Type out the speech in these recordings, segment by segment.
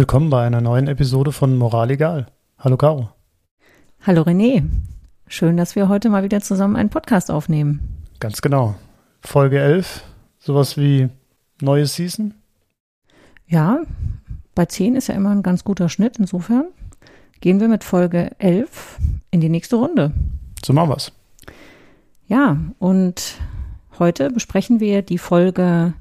Willkommen bei einer neuen Episode von Moral Egal. Hallo Caro. Hallo René. Schön, dass wir heute mal wieder zusammen einen Podcast aufnehmen. Ganz genau. Folge 11, sowas wie neue Season? Ja, bei 10 ist ja immer ein ganz guter Schnitt. Insofern gehen wir mit Folge 11 in die nächste Runde. So machen wir's. Ja, und heute besprechen wir die Folge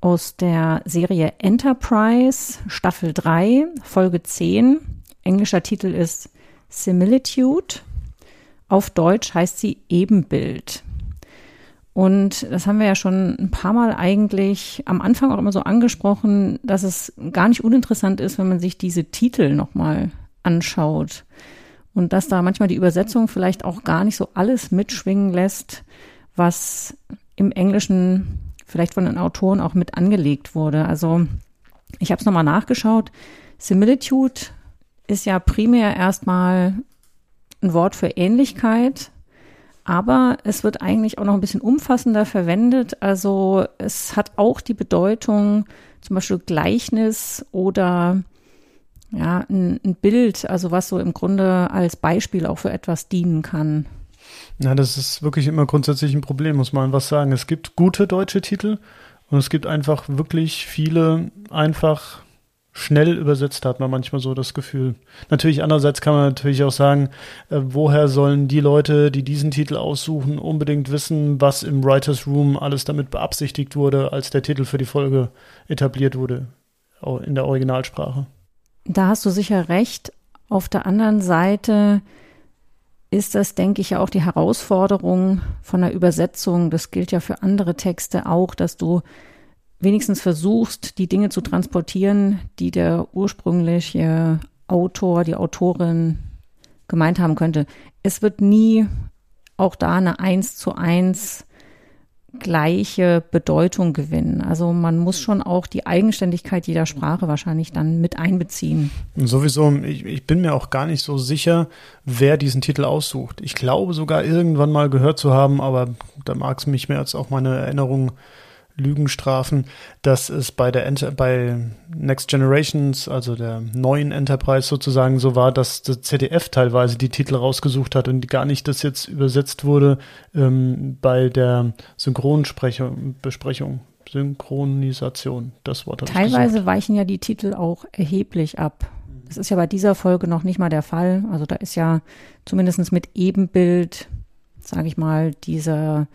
aus der Serie Enterprise, Staffel 3, Folge 10. Englischer Titel ist Similitude. Auf Deutsch heißt sie Ebenbild. Und das haben wir ja schon ein paar Mal eigentlich am Anfang auch immer so angesprochen, dass es gar nicht uninteressant ist, wenn man sich diese Titel nochmal anschaut. Und dass da manchmal die Übersetzung vielleicht auch gar nicht so alles mitschwingen lässt, was im Englischen vielleicht von den Autoren auch mit angelegt wurde. Also ich habe es nochmal nachgeschaut. Similitude ist ja primär erstmal ein Wort für Ähnlichkeit, aber es wird eigentlich auch noch ein bisschen umfassender verwendet. Also es hat auch die Bedeutung, zum Beispiel Gleichnis oder ja, ein, ein Bild, also was so im Grunde als Beispiel auch für etwas dienen kann. Ja, das ist wirklich immer grundsätzlich ein Problem, muss man was sagen. Es gibt gute deutsche Titel und es gibt einfach wirklich viele einfach schnell übersetzt, hat man manchmal so das Gefühl. Natürlich, andererseits kann man natürlich auch sagen, äh, woher sollen die Leute, die diesen Titel aussuchen, unbedingt wissen, was im Writers Room alles damit beabsichtigt wurde, als der Titel für die Folge etabliert wurde, in der Originalsprache. Da hast du sicher recht. Auf der anderen Seite ist das, denke ich, ja auch die Herausforderung von der Übersetzung. Das gilt ja für andere Texte auch, dass du wenigstens versuchst, die Dinge zu transportieren, die der ursprüngliche Autor, die Autorin gemeint haben könnte. Es wird nie auch da eine eins zu eins gleiche Bedeutung gewinnen. Also man muss schon auch die Eigenständigkeit jeder Sprache wahrscheinlich dann mit einbeziehen. Sowieso, ich, ich bin mir auch gar nicht so sicher, wer diesen Titel aussucht. Ich glaube sogar irgendwann mal gehört zu haben, aber da mag es mich mehr als auch meine Erinnerung Lügenstrafen, dass es bei der Enter bei Next Generations, also der neuen Enterprise sozusagen so war, dass das ZDF teilweise die Titel rausgesucht hat und gar nicht das jetzt übersetzt wurde ähm, bei der Synchronsprechung. Synchronisation, das Wort Teilweise weichen ja die Titel auch erheblich ab. Das ist ja bei dieser Folge noch nicht mal der Fall. Also da ist ja zumindest mit Ebenbild, sage ich mal, dieser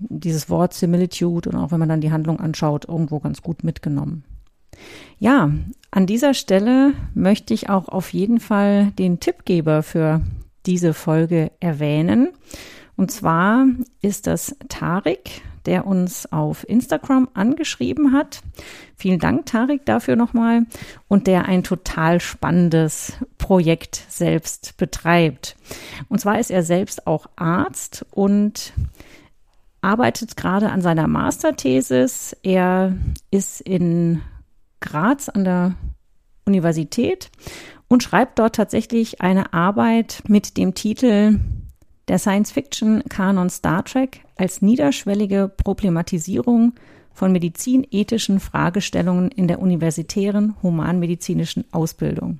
dieses Wort Similitude und auch wenn man dann die Handlung anschaut, irgendwo ganz gut mitgenommen. Ja, an dieser Stelle möchte ich auch auf jeden Fall den Tippgeber für diese Folge erwähnen. Und zwar ist das Tarik, der uns auf Instagram angeschrieben hat. Vielen Dank, Tarik, dafür nochmal. Und der ein total spannendes Projekt selbst betreibt. Und zwar ist er selbst auch Arzt und arbeitet gerade an seiner Masterthesis. Er ist in Graz an der Universität und schreibt dort tatsächlich eine Arbeit mit dem Titel Der Science-Fiction-Kanon Star Trek als niederschwellige Problematisierung von medizinethischen Fragestellungen in der universitären humanmedizinischen Ausbildung.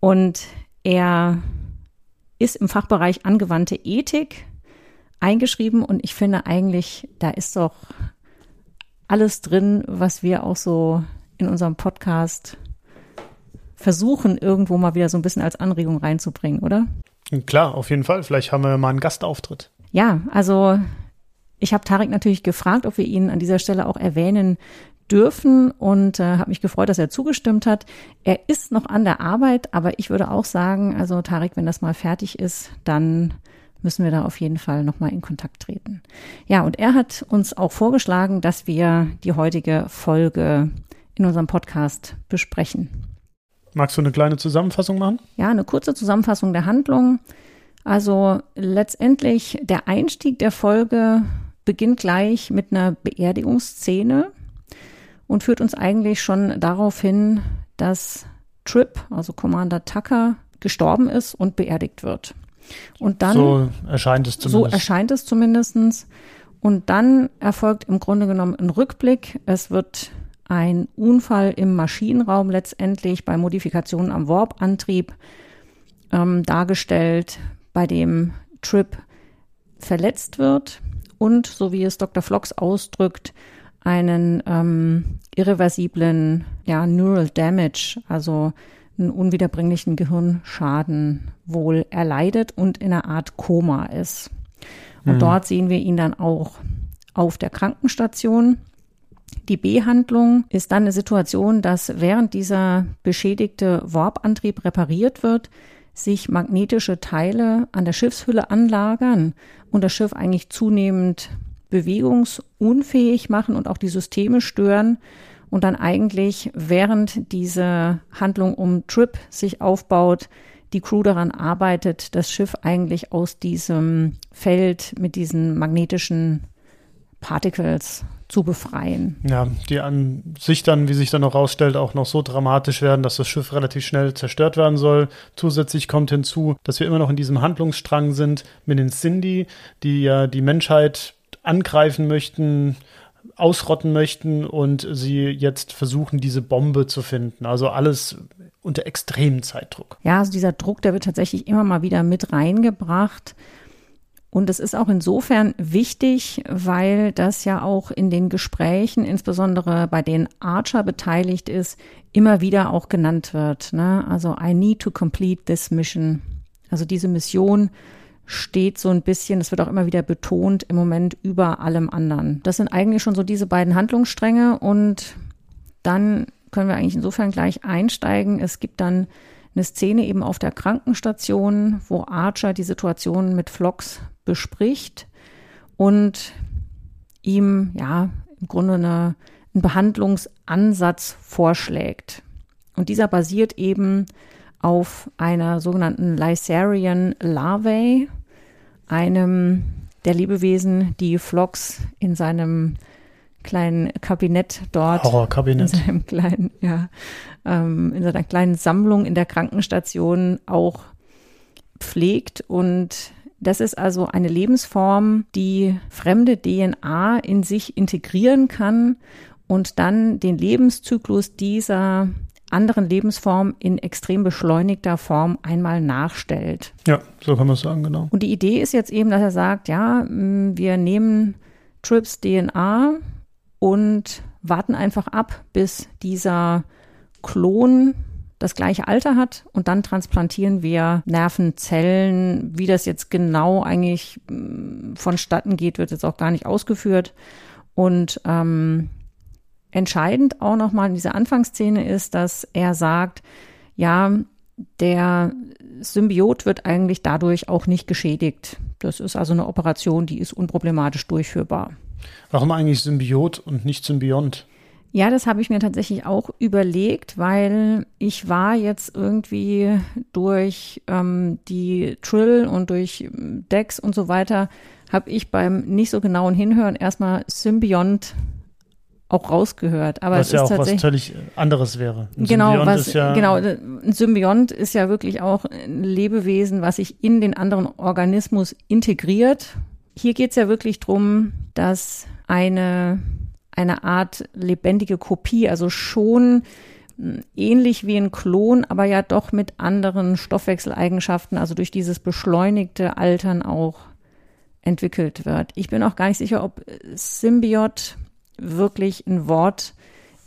Und er ist im Fachbereich angewandte Ethik eingeschrieben und ich finde eigentlich, da ist doch alles drin, was wir auch so in unserem Podcast versuchen, irgendwo mal wieder so ein bisschen als Anregung reinzubringen, oder? Klar, auf jeden Fall. Vielleicht haben wir mal einen Gastauftritt. Ja, also ich habe Tarek natürlich gefragt, ob wir ihn an dieser Stelle auch erwähnen dürfen und äh, habe mich gefreut, dass er zugestimmt hat. Er ist noch an der Arbeit, aber ich würde auch sagen, also Tarek, wenn das mal fertig ist, dann müssen wir da auf jeden Fall nochmal in Kontakt treten. Ja, und er hat uns auch vorgeschlagen, dass wir die heutige Folge in unserem Podcast besprechen. Magst du eine kleine Zusammenfassung machen? Ja, eine kurze Zusammenfassung der Handlung. Also letztendlich der Einstieg der Folge beginnt gleich mit einer Beerdigungsszene und führt uns eigentlich schon darauf hin, dass Trip, also Commander Tucker, gestorben ist und beerdigt wird. Und dann. So erscheint es zumindest. So erscheint es zumindestens. Und dann erfolgt im Grunde genommen ein Rückblick. Es wird ein Unfall im Maschinenraum letztendlich bei Modifikationen am Warp-Antrieb ähm, dargestellt, bei dem Trip verletzt wird und, so wie es Dr. Flox ausdrückt, einen ähm, irreversiblen ja, Neural Damage, also einen unwiederbringlichen Gehirnschaden wohl erleidet und in einer Art Koma ist. Und mhm. dort sehen wir ihn dann auch auf der Krankenstation. Die B-Handlung ist dann eine Situation, dass während dieser beschädigte Warp-Antrieb repariert wird, sich magnetische Teile an der Schiffshülle anlagern und das Schiff eigentlich zunehmend bewegungsunfähig machen und auch die Systeme stören und dann eigentlich während diese Handlung um Trip sich aufbaut, die Crew daran arbeitet, das Schiff eigentlich aus diesem Feld mit diesen magnetischen Particles zu befreien. Ja, die an sich dann, wie sich dann noch rausstellt, auch noch so dramatisch werden, dass das Schiff relativ schnell zerstört werden soll. Zusätzlich kommt hinzu, dass wir immer noch in diesem Handlungsstrang sind mit den Cindy, die ja die Menschheit angreifen möchten, ausrotten möchten und sie jetzt versuchen, diese Bombe zu finden. Also alles unter extremem Zeitdruck. Ja, also dieser Druck, der wird tatsächlich immer mal wieder mit reingebracht. Und es ist auch insofern wichtig, weil das ja auch in den Gesprächen, insbesondere bei denen Archer beteiligt ist, immer wieder auch genannt wird. Ne? Also I need to complete this mission. Also diese Mission steht so ein bisschen, es wird auch immer wieder betont, im Moment über allem anderen. Das sind eigentlich schon so diese beiden Handlungsstränge und dann können wir eigentlich insofern gleich einsteigen. Es gibt dann eine Szene eben auf der Krankenstation, wo Archer die Situation mit Flox bespricht und ihm ja im Grunde eine, einen Behandlungsansatz vorschlägt. Und dieser basiert eben auf einer sogenannten Lysarian Larvae, einem der Lebewesen, die Flox in seinem kleinen Kabinett dort, Horrorkabinett. in seinem kleinen, ja, ähm, in seiner kleinen Sammlung in der Krankenstation auch pflegt und das ist also eine Lebensform, die fremde DNA in sich integrieren kann und dann den Lebenszyklus dieser anderen Lebensform in extrem beschleunigter Form einmal nachstellt. Ja, so kann man es sagen, genau. Und die Idee ist jetzt eben, dass er sagt, ja, wir nehmen Trips DNA und warten einfach ab, bis dieser Klon das gleiche Alter hat und dann transplantieren wir Nervenzellen. Wie das jetzt genau eigentlich mm, vonstatten geht, wird jetzt auch gar nicht ausgeführt. Und ähm, entscheidend auch nochmal in dieser Anfangsszene ist, dass er sagt, ja, der Symbiot wird eigentlich dadurch auch nicht geschädigt. Das ist also eine Operation, die ist unproblematisch durchführbar. Warum eigentlich Symbiot und nicht Symbiont? Ja, das habe ich mir tatsächlich auch überlegt, weil ich war jetzt irgendwie durch ähm, die Trill und durch ähm, Decks und so weiter, habe ich beim nicht so genauen Hinhören erstmal Symbiont auch rausgehört. Aber was ja auch was völlig anderes wäre. Ein genau, Symbiont was, ja genau, ein Symbiont ist ja wirklich auch ein Lebewesen, was sich in den anderen Organismus integriert. Hier geht es ja wirklich drum, dass eine eine Art lebendige Kopie, also schon hm, ähnlich wie ein Klon, aber ja doch mit anderen Stoffwechseleigenschaften, also durch dieses beschleunigte Altern auch entwickelt wird. Ich bin auch gar nicht sicher, ob Symbiot wirklich ein Wort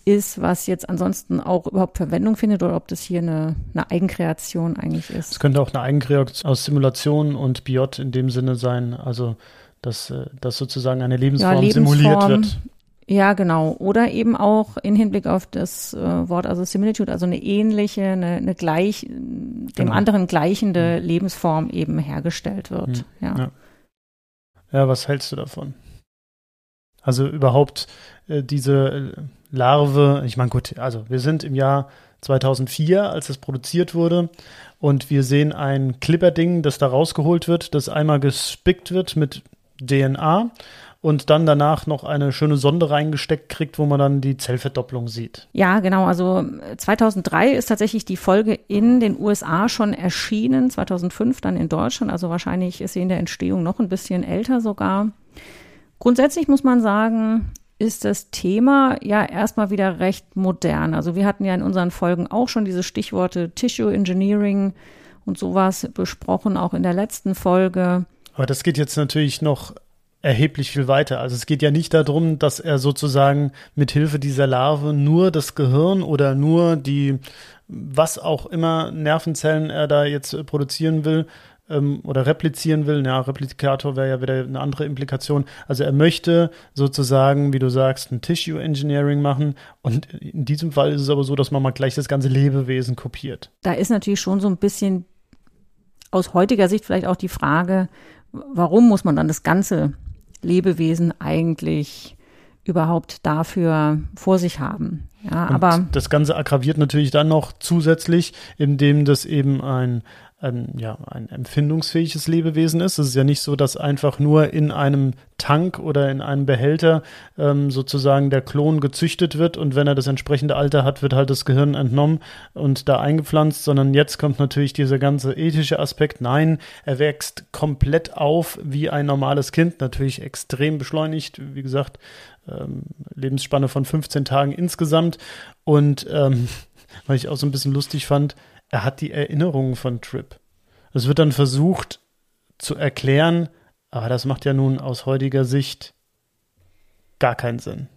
ist, was jetzt ansonsten auch überhaupt Verwendung findet oder ob das hier eine, eine Eigenkreation eigentlich ist. Es könnte auch eine Eigenkreation aus Simulation und Biot in dem Sinne sein, also dass, äh, dass sozusagen eine Lebensform, ja, Lebensform simuliert wird. Ja, genau. Oder eben auch in Hinblick auf das äh, Wort, also Similitude, also eine ähnliche, eine, eine gleich, dem genau. anderen gleichende mhm. Lebensform eben hergestellt wird. Mhm. Ja. ja. ja. was hältst du davon? Also überhaupt äh, diese äh, Larve, ich meine, gut, also wir sind im Jahr 2004, als es produziert wurde. Und wir sehen ein Clipper-Ding, das da rausgeholt wird, das einmal gespickt wird mit DNA und dann danach noch eine schöne Sonde reingesteckt kriegt, wo man dann die Zellverdopplung sieht. Ja, genau. Also 2003 ist tatsächlich die Folge in den USA schon erschienen, 2005 dann in Deutschland. Also wahrscheinlich ist sie in der Entstehung noch ein bisschen älter sogar. Grundsätzlich muss man sagen, ist das Thema ja erstmal wieder recht modern. Also wir hatten ja in unseren Folgen auch schon diese Stichworte Tissue Engineering und sowas besprochen, auch in der letzten Folge. Aber das geht jetzt natürlich noch erheblich viel weiter. Also es geht ja nicht darum, dass er sozusagen mit Hilfe dieser Larve nur das Gehirn oder nur die, was auch immer Nervenzellen er da jetzt produzieren will, ähm, oder replizieren will. Ja, Replikator wäre ja wieder eine andere Implikation. Also er möchte sozusagen, wie du sagst, ein Tissue Engineering machen. Und in diesem Fall ist es aber so, dass man mal gleich das ganze Lebewesen kopiert. Da ist natürlich schon so ein bisschen aus heutiger Sicht vielleicht auch die Frage, warum muss man dann das ganze Lebewesen eigentlich überhaupt dafür vor sich haben. Ja, und aber das Ganze aggraviert natürlich dann noch zusätzlich, indem das eben ein ein, ja, ein empfindungsfähiges Lebewesen ist. Es ist ja nicht so, dass einfach nur in einem Tank oder in einem Behälter ähm, sozusagen der Klon gezüchtet wird und wenn er das entsprechende Alter hat, wird halt das Gehirn entnommen und da eingepflanzt, sondern jetzt kommt natürlich dieser ganze ethische Aspekt. Nein, er wächst komplett auf wie ein normales Kind, natürlich extrem beschleunigt, wie gesagt, ähm, Lebensspanne von 15 Tagen insgesamt und ähm, weil ich auch so ein bisschen lustig fand, er hat die Erinnerungen von Trip. Es wird dann versucht zu erklären, aber das macht ja nun aus heutiger Sicht gar keinen Sinn.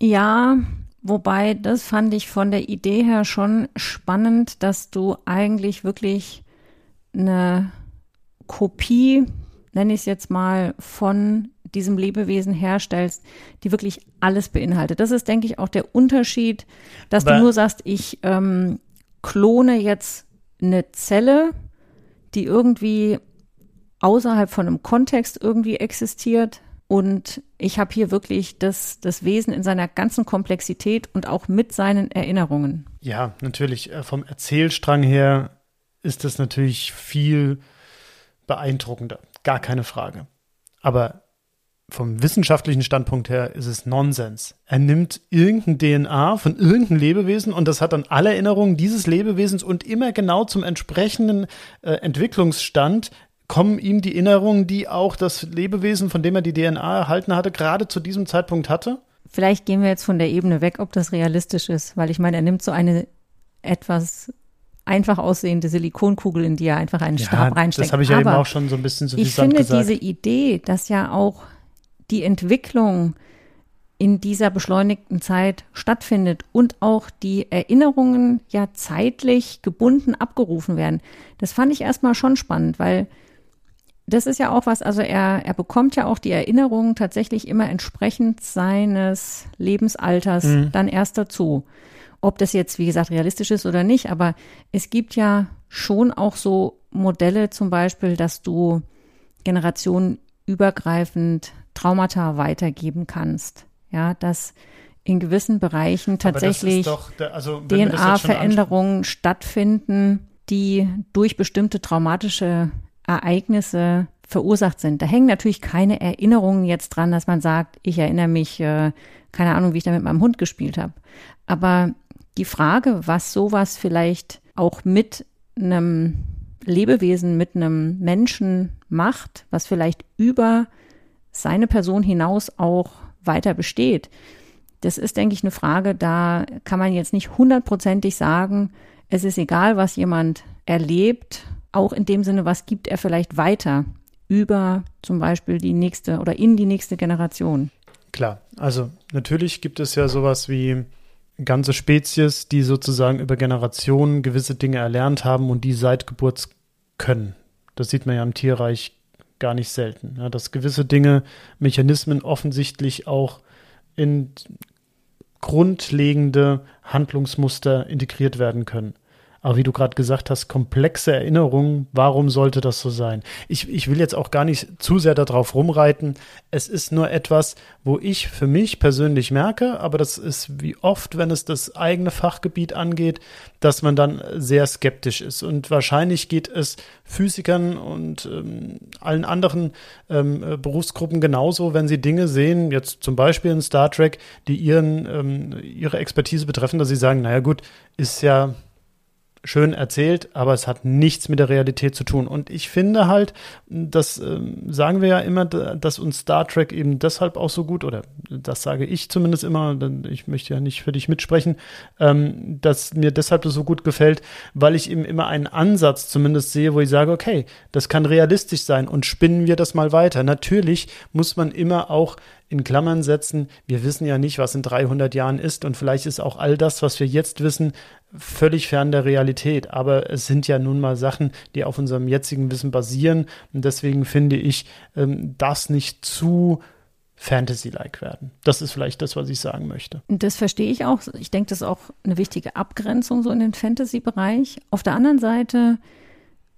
Ja, wobei das fand ich von der Idee her schon spannend, dass du eigentlich wirklich eine Kopie, nenne ich es jetzt mal, von diesem Lebewesen herstellst, die wirklich alles beinhaltet. Das ist, denke ich, auch der Unterschied, dass Aber du nur sagst, ich ähm, klone jetzt eine Zelle, die irgendwie außerhalb von einem Kontext irgendwie existiert. Und ich habe hier wirklich das, das Wesen in seiner ganzen Komplexität und auch mit seinen Erinnerungen. Ja, natürlich. Äh, vom Erzählstrang her ist das natürlich viel beeindruckender. Gar keine Frage. Aber vom wissenschaftlichen Standpunkt her ist es Nonsens. Er nimmt irgendein DNA von irgendeinem Lebewesen und das hat dann alle Erinnerungen dieses Lebewesens und immer genau zum entsprechenden äh, Entwicklungsstand kommen ihm die Erinnerungen, die auch das Lebewesen, von dem er die DNA erhalten hatte, gerade zu diesem Zeitpunkt hatte? Vielleicht gehen wir jetzt von der Ebene weg, ob das realistisch ist, weil ich meine, er nimmt so eine etwas einfach aussehende Silikonkugel, in die er einfach einen Stab reinsteckt. Das habe ich ja Aber eben auch schon so ein bisschen so Ich finde gesagt. diese Idee, dass ja auch die Entwicklung in dieser beschleunigten Zeit stattfindet und auch die Erinnerungen ja zeitlich gebunden abgerufen werden. Das fand ich erstmal schon spannend, weil das ist ja auch was, also er, er bekommt ja auch die Erinnerungen tatsächlich immer entsprechend seines Lebensalters mhm. dann erst dazu. Ob das jetzt, wie gesagt, realistisch ist oder nicht, aber es gibt ja schon auch so Modelle zum Beispiel, dass du generationenübergreifend Traumata weitergeben kannst. Ja, dass in gewissen Bereichen tatsächlich also, DNA-Veränderungen stattfinden, die durch bestimmte traumatische Ereignisse verursacht sind. Da hängen natürlich keine Erinnerungen jetzt dran, dass man sagt, ich erinnere mich, äh, keine Ahnung, wie ich da mit meinem Hund gespielt habe. Aber die Frage, was sowas vielleicht auch mit einem Lebewesen, mit einem Menschen macht, was vielleicht über seine Person hinaus auch weiter besteht. Das ist, denke ich, eine Frage, da kann man jetzt nicht hundertprozentig sagen, es ist egal, was jemand erlebt, auch in dem Sinne, was gibt er vielleicht weiter über zum Beispiel die nächste oder in die nächste Generation. Klar, also natürlich gibt es ja sowas wie ganze Spezies, die sozusagen über Generationen gewisse Dinge erlernt haben und die seit Geburt können. Das sieht man ja im Tierreich gar nicht selten. Ja, dass gewisse Dinge, Mechanismen offensichtlich auch in grundlegende Handlungsmuster integriert werden können. Aber wie du gerade gesagt hast, komplexe Erinnerungen, warum sollte das so sein? Ich, ich will jetzt auch gar nicht zu sehr darauf rumreiten. Es ist nur etwas, wo ich für mich persönlich merke, aber das ist wie oft, wenn es das eigene Fachgebiet angeht, dass man dann sehr skeptisch ist. Und wahrscheinlich geht es Physikern und ähm, allen anderen ähm, Berufsgruppen genauso, wenn sie Dinge sehen, jetzt zum Beispiel in Star Trek, die ihren, ähm, ihre Expertise betreffen, dass sie sagen, naja gut, ist ja schön erzählt, aber es hat nichts mit der Realität zu tun. Und ich finde halt, das äh, sagen wir ja immer, dass uns Star Trek eben deshalb auch so gut, oder das sage ich zumindest immer, denn ich möchte ja nicht für dich mitsprechen, ähm, dass mir deshalb das so gut gefällt, weil ich eben immer einen Ansatz zumindest sehe, wo ich sage, okay, das kann realistisch sein und spinnen wir das mal weiter. Natürlich muss man immer auch in Klammern setzen, wir wissen ja nicht, was in 300 Jahren ist und vielleicht ist auch all das, was wir jetzt wissen, völlig fern der Realität. Aber es sind ja nun mal Sachen, die auf unserem jetzigen Wissen basieren und deswegen finde ich, ähm, das nicht zu Fantasy-like werden. Das ist vielleicht das, was ich sagen möchte. Das verstehe ich auch. Ich denke, das ist auch eine wichtige Abgrenzung so in den Fantasy-Bereich. Auf der anderen Seite,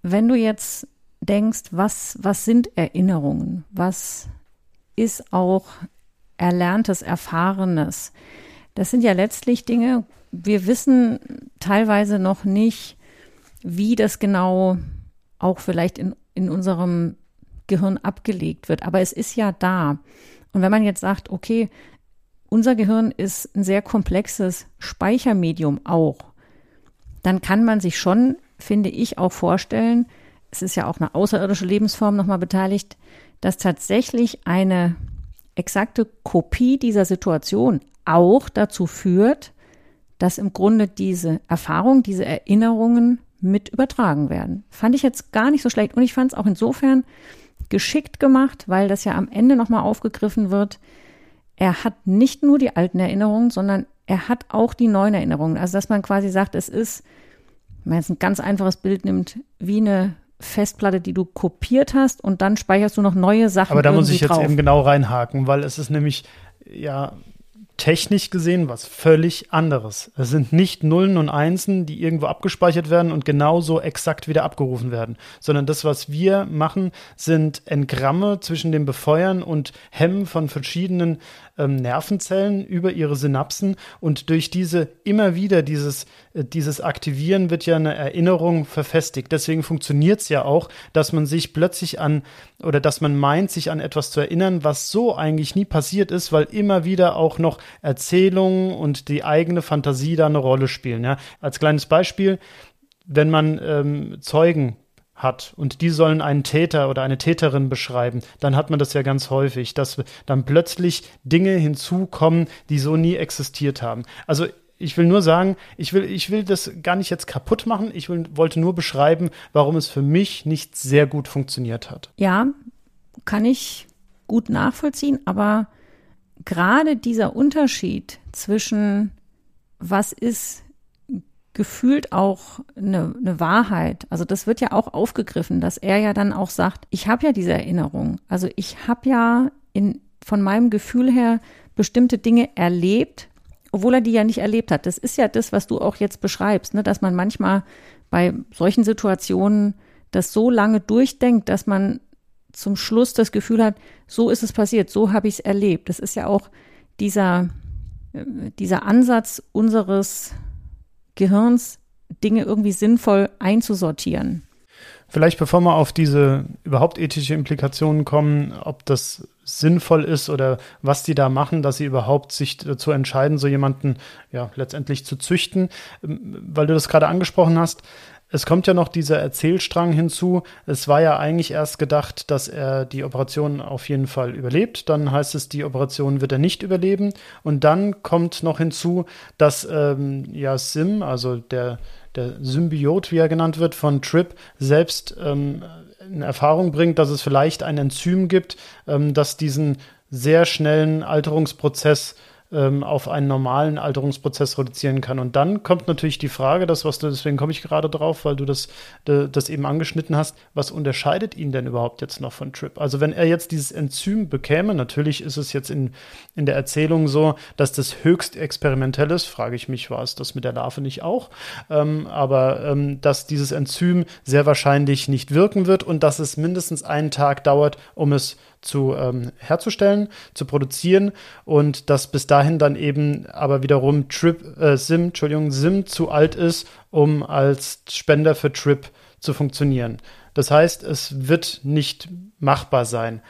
wenn du jetzt denkst, was, was sind Erinnerungen? Was ist auch Erlerntes, Erfahrenes. Das sind ja letztlich Dinge, wir wissen teilweise noch nicht, wie das genau auch vielleicht in, in unserem Gehirn abgelegt wird. Aber es ist ja da. Und wenn man jetzt sagt, okay, unser Gehirn ist ein sehr komplexes Speichermedium auch, dann kann man sich schon, finde ich, auch vorstellen, es ist ja auch eine außerirdische Lebensform nochmal beteiligt, dass tatsächlich eine exakte Kopie dieser Situation auch dazu führt, dass im Grunde diese Erfahrungen, diese Erinnerungen mit übertragen werden. Fand ich jetzt gar nicht so schlecht und ich fand es auch insofern geschickt gemacht, weil das ja am Ende nochmal aufgegriffen wird. Er hat nicht nur die alten Erinnerungen, sondern er hat auch die neuen Erinnerungen. Also dass man quasi sagt, es ist, wenn man jetzt ein ganz einfaches Bild nimmt, wie eine Festplatte, die du kopiert hast und dann speicherst du noch neue Sachen. Aber da muss ich jetzt drauf. eben genau reinhaken, weil es ist nämlich ja technisch gesehen was völlig anderes. Es sind nicht Nullen und Einsen, die irgendwo abgespeichert werden und genauso exakt wieder abgerufen werden, sondern das, was wir machen, sind Engramme zwischen dem Befeuern und Hemmen von verschiedenen ähm, Nervenzellen über ihre Synapsen und durch diese immer wieder dieses, äh, dieses Aktivieren wird ja eine Erinnerung verfestigt. Deswegen funktioniert es ja auch, dass man sich plötzlich an oder dass man meint, sich an etwas zu erinnern, was so eigentlich nie passiert ist, weil immer wieder auch noch Erzählungen und die eigene Fantasie da eine Rolle spielen. Ja? Als kleines Beispiel, wenn man ähm, Zeugen hat und die sollen einen Täter oder eine Täterin beschreiben, dann hat man das ja ganz häufig, dass dann plötzlich Dinge hinzukommen, die so nie existiert haben. Also ich will nur sagen, ich will, ich will das gar nicht jetzt kaputt machen. Ich will, wollte nur beschreiben, warum es für mich nicht sehr gut funktioniert hat. Ja, kann ich gut nachvollziehen, aber gerade dieser Unterschied zwischen was ist gefühlt auch eine, eine Wahrheit. Also das wird ja auch aufgegriffen, dass er ja dann auch sagt, ich habe ja diese Erinnerung. Also ich habe ja in, von meinem Gefühl her bestimmte Dinge erlebt, obwohl er die ja nicht erlebt hat. Das ist ja das, was du auch jetzt beschreibst, ne? dass man manchmal bei solchen Situationen das so lange durchdenkt, dass man zum Schluss das Gefühl hat, so ist es passiert, so habe ich es erlebt. Das ist ja auch dieser, äh, dieser Ansatz unseres Gehirns, Dinge irgendwie sinnvoll einzusortieren. Vielleicht bevor wir auf diese überhaupt ethische Implikationen kommen, ob das sinnvoll ist oder was die da machen, dass sie überhaupt sich dazu entscheiden, so jemanden ja letztendlich zu züchten, ähm, weil du das gerade angesprochen hast. Es kommt ja noch dieser Erzählstrang hinzu. Es war ja eigentlich erst gedacht, dass er die Operation auf jeden Fall überlebt. Dann heißt es, die Operation wird er nicht überleben. Und dann kommt noch hinzu, dass ähm, ja Sim, also der, der Symbiot, wie er genannt wird, von Trip selbst ähm, in Erfahrung bringt, dass es vielleicht ein Enzym gibt, ähm, das diesen sehr schnellen Alterungsprozess ähm, auf einen normalen Alterungsprozess reduzieren kann. Und dann kommt natürlich die Frage, das, was du, deswegen komme ich gerade drauf, weil du das, das eben angeschnitten hast, was unterscheidet ihn denn überhaupt jetzt noch von Trip? Also wenn er jetzt dieses Enzym bekäme, natürlich ist es jetzt in, in der Erzählung so, dass das höchst experimentell ist, frage ich mich, war es das mit der Larve nicht auch? Ähm, aber ähm, dass dieses Enzym sehr wahrscheinlich nicht wirken wird und dass es mindestens einen Tag dauert, um es zu ähm, herzustellen, zu produzieren und dass bis dahin dann eben aber wiederum Trip, äh, Sim, Entschuldigung, Sim zu alt ist, um als Spender für Trip zu funktionieren. Das heißt, es wird nicht machbar sein.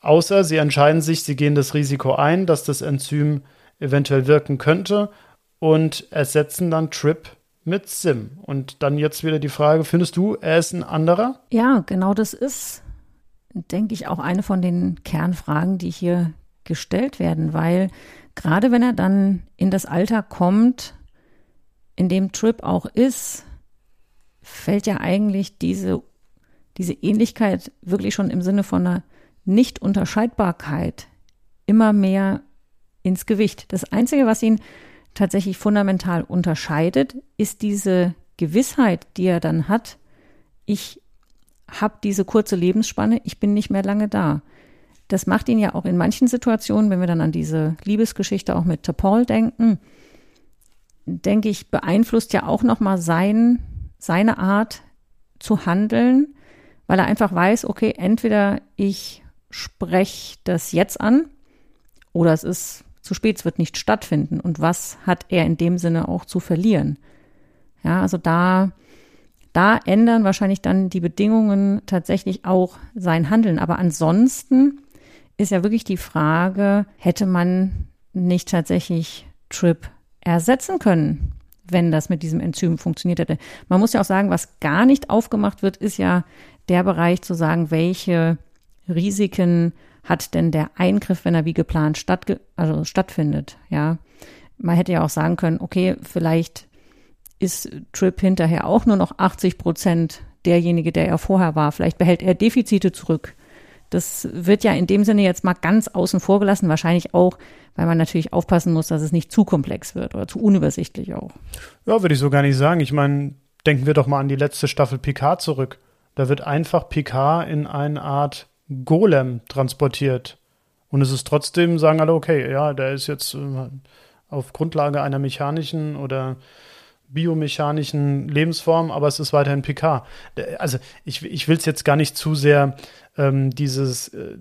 Außer sie entscheiden sich, sie gehen das Risiko ein, dass das Enzym eventuell wirken könnte und ersetzen dann Trip mit Sim. Und dann jetzt wieder die Frage, findest du, er ist ein anderer? Ja, genau das ist, denke ich, auch eine von den Kernfragen, die hier gestellt werden, weil gerade wenn er dann in das Alter kommt, in dem Trip auch ist, fällt ja eigentlich diese, diese Ähnlichkeit wirklich schon im Sinne von einer Nicht-Unterscheidbarkeit immer mehr ins Gewicht. Das Einzige, was ihn tatsächlich fundamental unterscheidet, ist diese Gewissheit, die er dann hat, ich habe diese kurze Lebensspanne, ich bin nicht mehr lange da. Das macht ihn ja auch in manchen Situationen, wenn wir dann an diese Liebesgeschichte auch mit Paul denken, denke ich, beeinflusst ja auch nochmal sein, seine Art zu handeln, weil er einfach weiß, okay, entweder ich spreche das jetzt an oder es ist zu spät, es wird nicht stattfinden. Und was hat er in dem Sinne auch zu verlieren? Ja, also da, da ändern wahrscheinlich dann die Bedingungen tatsächlich auch sein Handeln. Aber ansonsten ist ja wirklich die Frage, hätte man nicht tatsächlich Trip ersetzen können, wenn das mit diesem Enzym funktioniert hätte. Man muss ja auch sagen, was gar nicht aufgemacht wird, ist ja der Bereich zu sagen, welche Risiken hat denn der Eingriff, wenn er wie geplant stattge also stattfindet, ja. Man hätte ja auch sagen können, okay, vielleicht ist Trip hinterher auch nur noch 80 Prozent derjenige, der er vorher war. Vielleicht behält er Defizite zurück. Das wird ja in dem Sinne jetzt mal ganz außen vor gelassen, wahrscheinlich auch, weil man natürlich aufpassen muss, dass es nicht zu komplex wird oder zu unübersichtlich auch. Ja, würde ich so gar nicht sagen. Ich meine, denken wir doch mal an die letzte Staffel Picard zurück. Da wird einfach Picard in eine Art Golem transportiert. Und es ist trotzdem, sagen alle, okay, ja, der ist jetzt äh, auf Grundlage einer mechanischen oder biomechanischen Lebensform, aber es ist weiterhin Picard. Also ich, ich will es jetzt gar nicht zu sehr ähm, dieses äh,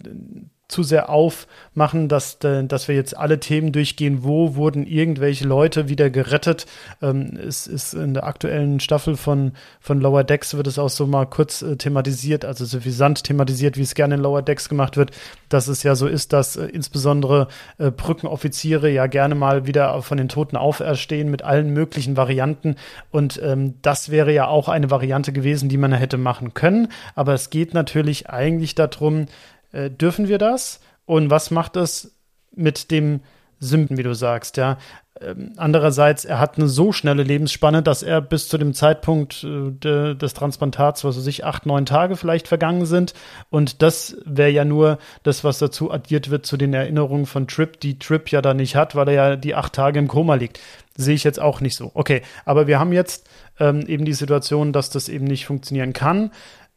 zu sehr aufmachen, dass, äh, dass wir jetzt alle Themen durchgehen, wo wurden irgendwelche Leute wieder gerettet. Ähm, es ist in der aktuellen Staffel von, von Lower Decks wird es auch so mal kurz äh, thematisiert, also suffisant thematisiert, wie es gerne in Lower Decks gemacht wird, dass es ja so ist, dass äh, insbesondere äh, Brückenoffiziere ja gerne mal wieder von den Toten auferstehen mit allen möglichen Varianten. Und ähm, das wäre ja auch eine Variante gewesen, die man hätte machen können. Aber es geht natürlich eigentlich darum, äh, dürfen wir das? Und was macht es mit dem Sünden, wie du sagst, ja? Ähm, andererseits, er hat eine so schnelle Lebensspanne, dass er bis zu dem Zeitpunkt äh, de, des Transplantats, was weiß ich, acht, neun Tage vielleicht vergangen sind. Und das wäre ja nur das, was dazu addiert wird zu den Erinnerungen von Trip, die Trip ja da nicht hat, weil er ja die acht Tage im Koma liegt. Sehe ich jetzt auch nicht so. Okay, aber wir haben jetzt ähm, eben die Situation, dass das eben nicht funktionieren kann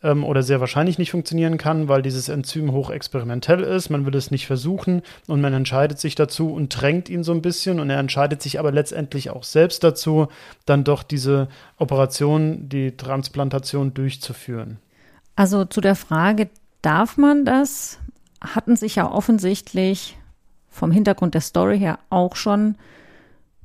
ähm, oder sehr wahrscheinlich nicht funktionieren kann, weil dieses Enzym hochexperimentell ist. Man will es nicht versuchen und man entscheidet sich dazu und drängt ihn so ein bisschen und er entscheidet sich aber letztendlich auch selbst dazu, dann doch diese Operation, die Transplantation durchzuführen. Also zu der Frage, darf man das, hatten sich ja offensichtlich vom Hintergrund der Story her auch schon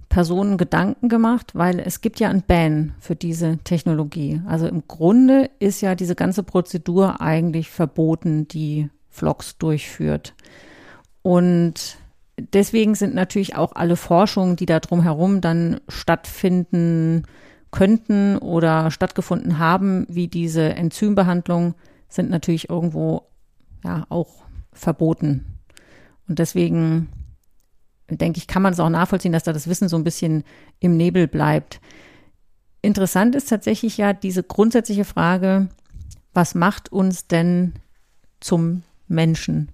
Personen Gedanken gemacht, weil es gibt ja ein Ban für diese Technologie. Also im Grunde ist ja diese ganze Prozedur eigentlich verboten, die Vlogs durchführt. Und deswegen sind natürlich auch alle Forschungen, die da drumherum dann stattfinden könnten oder stattgefunden haben, wie diese Enzymbehandlung, sind natürlich irgendwo ja auch verboten. Und deswegen denke ich, kann man es auch nachvollziehen, dass da das Wissen so ein bisschen im Nebel bleibt. Interessant ist tatsächlich ja diese grundsätzliche Frage, was macht uns denn zum Menschen?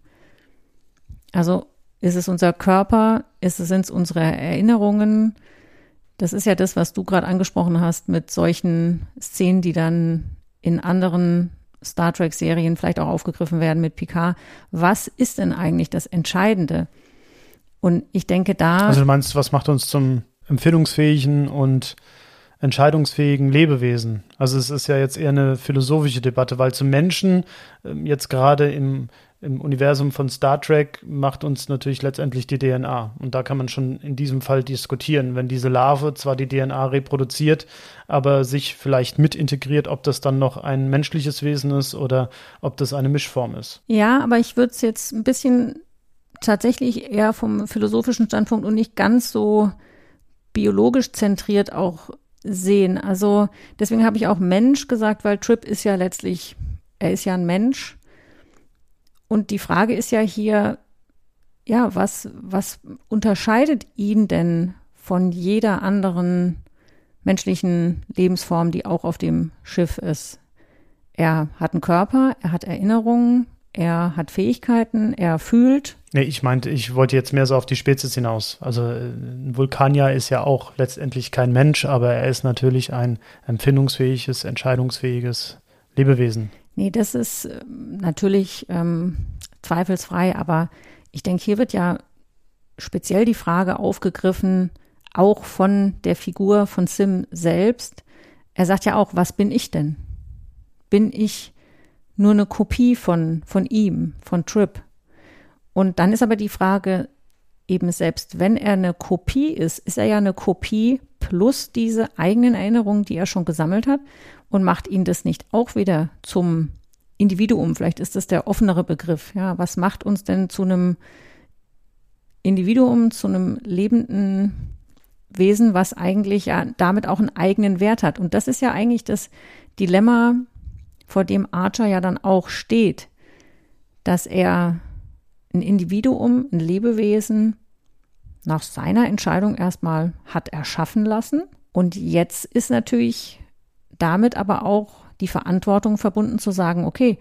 Also ist es unser Körper? Ist es, sind es unsere Erinnerungen? Das ist ja das, was du gerade angesprochen hast mit solchen Szenen, die dann in anderen Star Trek-Serien vielleicht auch aufgegriffen werden mit Picard. Was ist denn eigentlich das Entscheidende? Und ich denke da. Also du meinst, was macht uns zum empfindungsfähigen und entscheidungsfähigen Lebewesen? Also es ist ja jetzt eher eine philosophische Debatte, weil zum Menschen ähm, jetzt gerade im, im Universum von Star Trek macht uns natürlich letztendlich die DNA. Und da kann man schon in diesem Fall diskutieren, wenn diese Larve zwar die DNA reproduziert, aber sich vielleicht mit integriert, ob das dann noch ein menschliches Wesen ist oder ob das eine Mischform ist. Ja, aber ich würde es jetzt ein bisschen tatsächlich eher vom philosophischen Standpunkt und nicht ganz so biologisch zentriert auch sehen. Also deswegen habe ich auch Mensch gesagt, weil Trip ist ja letztlich, er ist ja ein Mensch. Und die Frage ist ja hier, ja, was, was unterscheidet ihn denn von jeder anderen menschlichen Lebensform, die auch auf dem Schiff ist? Er hat einen Körper, er hat Erinnerungen, er hat Fähigkeiten, er fühlt. Nee, ich meinte, ich wollte jetzt mehr so auf die Spezies hinaus. Also ein Vulkanier ist ja auch letztendlich kein Mensch, aber er ist natürlich ein empfindungsfähiges, entscheidungsfähiges Lebewesen. Nee, das ist ähm, natürlich ähm, zweifelsfrei, aber ich denke, hier wird ja speziell die Frage aufgegriffen, auch von der Figur von Sim selbst. Er sagt ja auch, was bin ich denn? Bin ich nur eine Kopie von, von ihm, von Trip. Und dann ist aber die Frage, eben selbst wenn er eine Kopie ist, ist er ja eine Kopie plus diese eigenen Erinnerungen, die er schon gesammelt hat und macht ihn das nicht auch wieder zum Individuum? Vielleicht ist das der offenere Begriff. Ja, was macht uns denn zu einem Individuum, zu einem lebenden Wesen, was eigentlich ja damit auch einen eigenen Wert hat? Und das ist ja eigentlich das Dilemma vor dem Archer ja dann auch steht, dass er ein Individuum, ein Lebewesen nach seiner Entscheidung erstmal hat erschaffen lassen. Und jetzt ist natürlich damit aber auch die Verantwortung verbunden zu sagen, okay,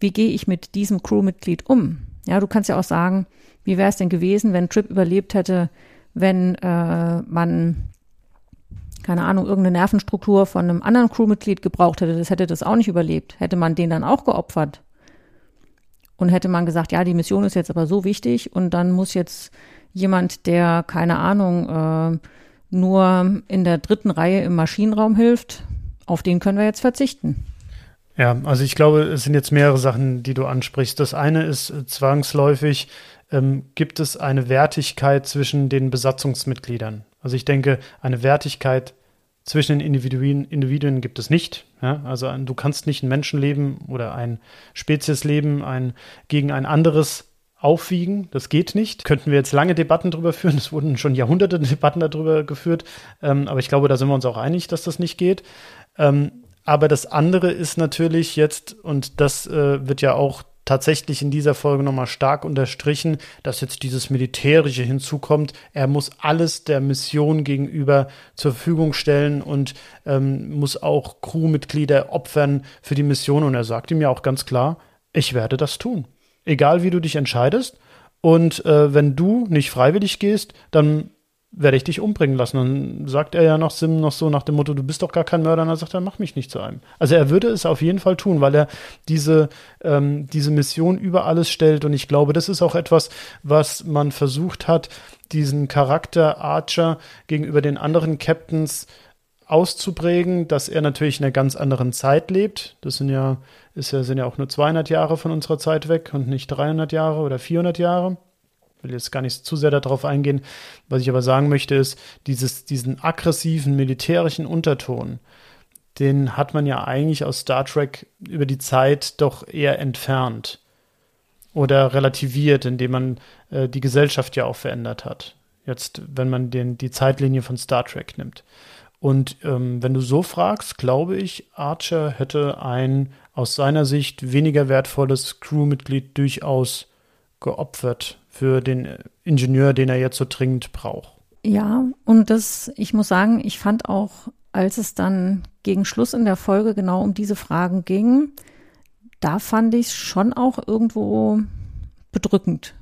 wie gehe ich mit diesem Crewmitglied um? Ja, du kannst ja auch sagen, wie wäre es denn gewesen, wenn Trip überlebt hätte, wenn äh, man keine Ahnung, irgendeine Nervenstruktur von einem anderen Crewmitglied gebraucht hätte, das hätte das auch nicht überlebt. Hätte man den dann auch geopfert? Und hätte man gesagt, ja, die Mission ist jetzt aber so wichtig und dann muss jetzt jemand, der, keine Ahnung, äh, nur in der dritten Reihe im Maschinenraum hilft, auf den können wir jetzt verzichten. Ja, also ich glaube, es sind jetzt mehrere Sachen, die du ansprichst. Das eine ist äh, zwangsläufig, ähm, gibt es eine Wertigkeit zwischen den Besatzungsmitgliedern. Also ich denke, eine Wertigkeit zwischen den Individuen, Individuen gibt es nicht. Ja? Also du kannst nicht ein Menschenleben oder ein Speziesleben ein, gegen ein anderes aufwiegen. Das geht nicht. Könnten wir jetzt lange Debatten darüber führen. Es wurden schon Jahrhunderte Debatten darüber geführt. Ähm, aber ich glaube, da sind wir uns auch einig, dass das nicht geht. Ähm, aber das andere ist natürlich jetzt, und das äh, wird ja auch tatsächlich in dieser Folge nochmal stark unterstrichen, dass jetzt dieses Militärische hinzukommt. Er muss alles der Mission gegenüber zur Verfügung stellen und ähm, muss auch Crewmitglieder opfern für die Mission. Und er sagt ihm ja auch ganz klar, ich werde das tun. Egal wie du dich entscheidest. Und äh, wenn du nicht freiwillig gehst, dann werde ich dich umbringen lassen. Dann sagt er ja noch Sim noch so nach dem Motto, du bist doch gar kein Mörder. Und er sagt er, mach mich nicht zu einem. Also er würde es auf jeden Fall tun, weil er diese, ähm, diese Mission über alles stellt. Und ich glaube, das ist auch etwas, was man versucht hat, diesen Charakter Archer gegenüber den anderen Captains auszuprägen, dass er natürlich in einer ganz anderen Zeit lebt. Das sind ja, ist ja, sind ja auch nur 200 Jahre von unserer Zeit weg und nicht 300 Jahre oder 400 Jahre will jetzt gar nicht zu sehr darauf eingehen. Was ich aber sagen möchte, ist, dieses, diesen aggressiven militärischen Unterton, den hat man ja eigentlich aus Star Trek über die Zeit doch eher entfernt oder relativiert, indem man äh, die Gesellschaft ja auch verändert hat. Jetzt, wenn man den, die Zeitlinie von Star Trek nimmt. Und ähm, wenn du so fragst, glaube ich, Archer hätte ein aus seiner Sicht weniger wertvolles Crewmitglied durchaus geopfert für den Ingenieur, den er jetzt so dringend braucht. Ja, und das, ich muss sagen, ich fand auch, als es dann gegen Schluss in der Folge genau um diese Fragen ging, da fand ich es schon auch irgendwo bedrückend.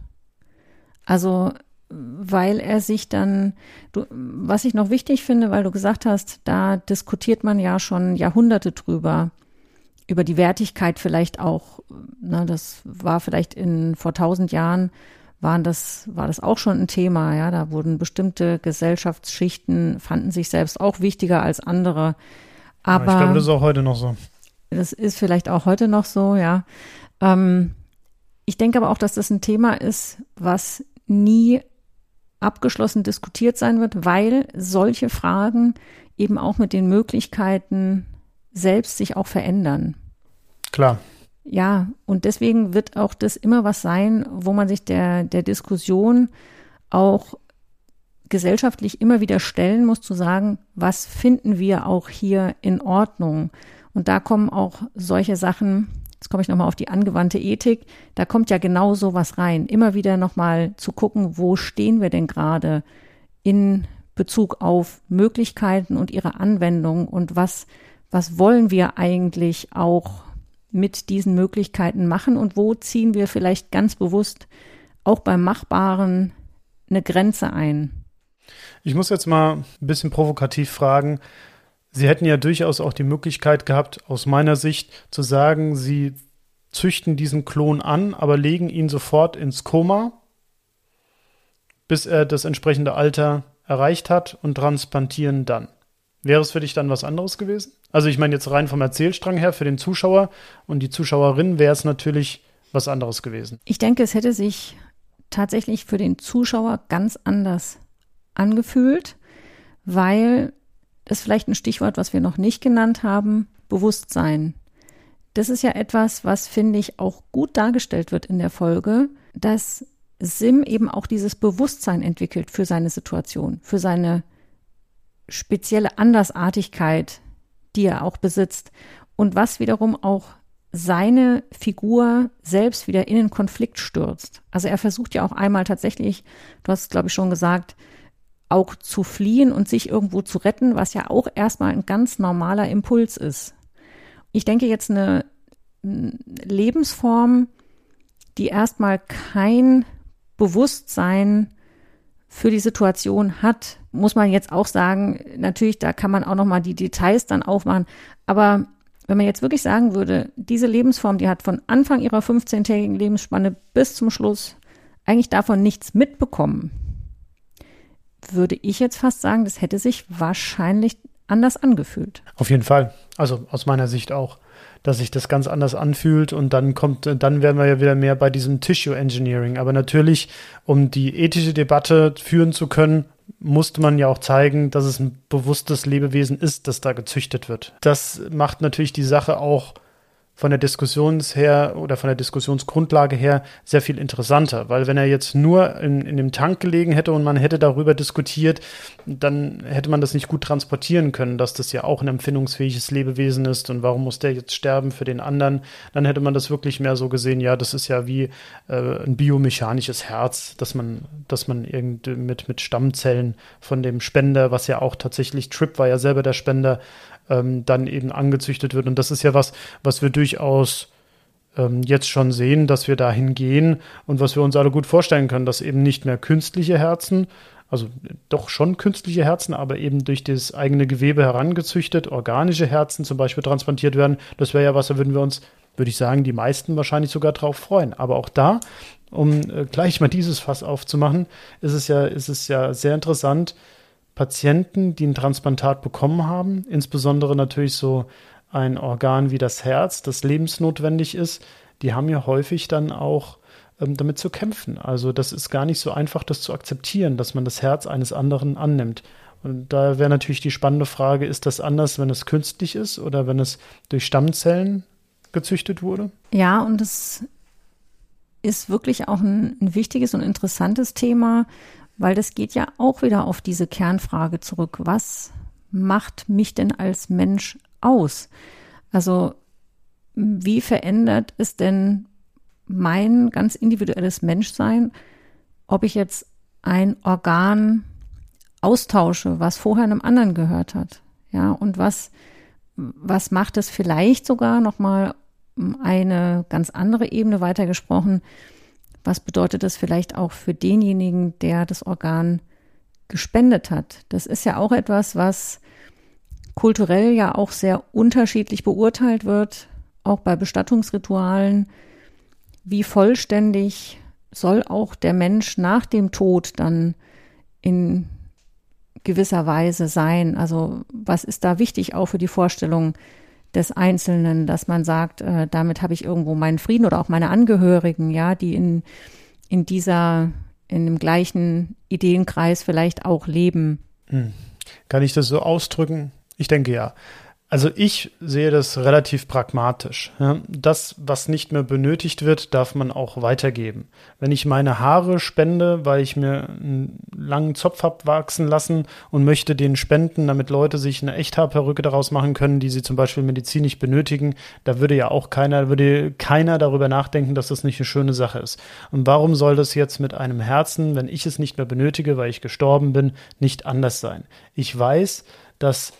Also, weil er sich dann, du, was ich noch wichtig finde, weil du gesagt hast, da diskutiert man ja schon Jahrhunderte drüber, über die Wertigkeit vielleicht auch, na, das war vielleicht in vor tausend Jahren waren das, war das auch schon ein Thema. Ja, da wurden bestimmte Gesellschaftsschichten, fanden sich selbst auch wichtiger als andere. Aber ich glaube, das ist auch heute noch so. Das ist vielleicht auch heute noch so, ja. Ähm, ich denke aber auch, dass das ein Thema ist, was nie abgeschlossen diskutiert sein wird, weil solche Fragen eben auch mit den Möglichkeiten selbst sich auch verändern. Klar. Ja, und deswegen wird auch das immer was sein, wo man sich der, der Diskussion auch gesellschaftlich immer wieder stellen muss, zu sagen, was finden wir auch hier in Ordnung? Und da kommen auch solche Sachen, jetzt komme ich nochmal auf die angewandte Ethik, da kommt ja genau sowas rein. Immer wieder nochmal zu gucken, wo stehen wir denn gerade in Bezug auf Möglichkeiten und ihre Anwendung und was, was wollen wir eigentlich auch mit diesen Möglichkeiten machen und wo ziehen wir vielleicht ganz bewusst auch beim Machbaren eine Grenze ein. Ich muss jetzt mal ein bisschen provokativ fragen. Sie hätten ja durchaus auch die Möglichkeit gehabt, aus meiner Sicht zu sagen, Sie züchten diesen Klon an, aber legen ihn sofort ins Koma, bis er das entsprechende Alter erreicht hat und transplantieren dann. Wäre es für dich dann was anderes gewesen? Also ich meine jetzt rein vom Erzählstrang her für den Zuschauer und die Zuschauerin wäre es natürlich was anderes gewesen. Ich denke, es hätte sich tatsächlich für den Zuschauer ganz anders angefühlt, weil das vielleicht ein Stichwort, was wir noch nicht genannt haben, Bewusstsein. Das ist ja etwas, was finde ich auch gut dargestellt wird in der Folge, dass Sim eben auch dieses Bewusstsein entwickelt für seine Situation, für seine spezielle Andersartigkeit, die er auch besitzt und was wiederum auch seine Figur selbst wieder in den Konflikt stürzt. Also er versucht ja auch einmal tatsächlich, du hast glaube ich schon gesagt, auch zu fliehen und sich irgendwo zu retten, was ja auch erstmal ein ganz normaler Impuls ist. Ich denke jetzt eine Lebensform, die erstmal kein Bewusstsein für die Situation hat, muss man jetzt auch sagen, natürlich, da kann man auch nochmal die Details dann aufmachen. Aber wenn man jetzt wirklich sagen würde, diese Lebensform, die hat von Anfang ihrer 15-tägigen Lebensspanne bis zum Schluss eigentlich davon nichts mitbekommen, würde ich jetzt fast sagen, das hätte sich wahrscheinlich anders angefühlt. Auf jeden Fall. Also aus meiner Sicht auch dass sich das ganz anders anfühlt und dann kommt, dann wären wir ja wieder mehr bei diesem Tissue Engineering. Aber natürlich, um die ethische Debatte führen zu können, musste man ja auch zeigen, dass es ein bewusstes Lebewesen ist, das da gezüchtet wird. Das macht natürlich die Sache auch von der Diskussionsher oder von der Diskussionsgrundlage her sehr viel interessanter, weil wenn er jetzt nur in, in dem Tank gelegen hätte und man hätte darüber diskutiert, dann hätte man das nicht gut transportieren können, dass das ja auch ein empfindungsfähiges Lebewesen ist und warum muss der jetzt sterben für den anderen? Dann hätte man das wirklich mehr so gesehen, ja, das ist ja wie äh, ein biomechanisches Herz, dass man, dass man irgendwie mit, mit Stammzellen von dem Spender, was ja auch tatsächlich Trip war ja selber der Spender, ähm, dann eben angezüchtet wird. Und das ist ja was, was wir durchaus ähm, jetzt schon sehen, dass wir dahin gehen und was wir uns alle gut vorstellen können, dass eben nicht mehr künstliche Herzen, also doch schon künstliche Herzen, aber eben durch das eigene Gewebe herangezüchtet, organische Herzen zum Beispiel transplantiert werden. Das wäre ja was, da würden wir uns, würde ich sagen, die meisten wahrscheinlich sogar drauf freuen. Aber auch da, um äh, gleich mal dieses Fass aufzumachen, ist es ja, ist es ja sehr interessant, Patienten, die ein Transplantat bekommen haben, insbesondere natürlich so ein Organ wie das Herz, das lebensnotwendig ist, die haben ja häufig dann auch ähm, damit zu kämpfen. Also das ist gar nicht so einfach, das zu akzeptieren, dass man das Herz eines anderen annimmt. Und da wäre natürlich die spannende Frage, ist das anders, wenn es künstlich ist oder wenn es durch Stammzellen gezüchtet wurde? Ja, und es ist wirklich auch ein, ein wichtiges und interessantes Thema, weil das geht ja auch wieder auf diese Kernfrage zurück. Was macht mich denn als Mensch aus? Also wie verändert es denn mein ganz individuelles Menschsein, ob ich jetzt ein Organ austausche, was vorher einem anderen gehört hat? Ja, und was, was macht es vielleicht sogar nochmal eine ganz andere Ebene weitergesprochen? Was bedeutet das vielleicht auch für denjenigen, der das Organ gespendet hat? Das ist ja auch etwas, was kulturell ja auch sehr unterschiedlich beurteilt wird, auch bei Bestattungsritualen. Wie vollständig soll auch der Mensch nach dem Tod dann in gewisser Weise sein? Also was ist da wichtig auch für die Vorstellung des Einzelnen, dass man sagt, äh, damit habe ich irgendwo meinen Frieden oder auch meine Angehörigen, ja, die in, in dieser, in dem gleichen Ideenkreis vielleicht auch leben. Hm. Kann ich das so ausdrücken? Ich denke ja. Also ich sehe das relativ pragmatisch. Das, was nicht mehr benötigt wird, darf man auch weitergeben. Wenn ich meine Haare spende, weil ich mir einen langen Zopf habe wachsen lassen und möchte den spenden, damit Leute sich eine Echthaarperücke daraus machen können, die sie zum Beispiel medizinisch benötigen, da würde ja auch keiner, würde keiner darüber nachdenken, dass das nicht eine schöne Sache ist. Und warum soll das jetzt mit einem Herzen, wenn ich es nicht mehr benötige, weil ich gestorben bin, nicht anders sein? Ich weiß, dass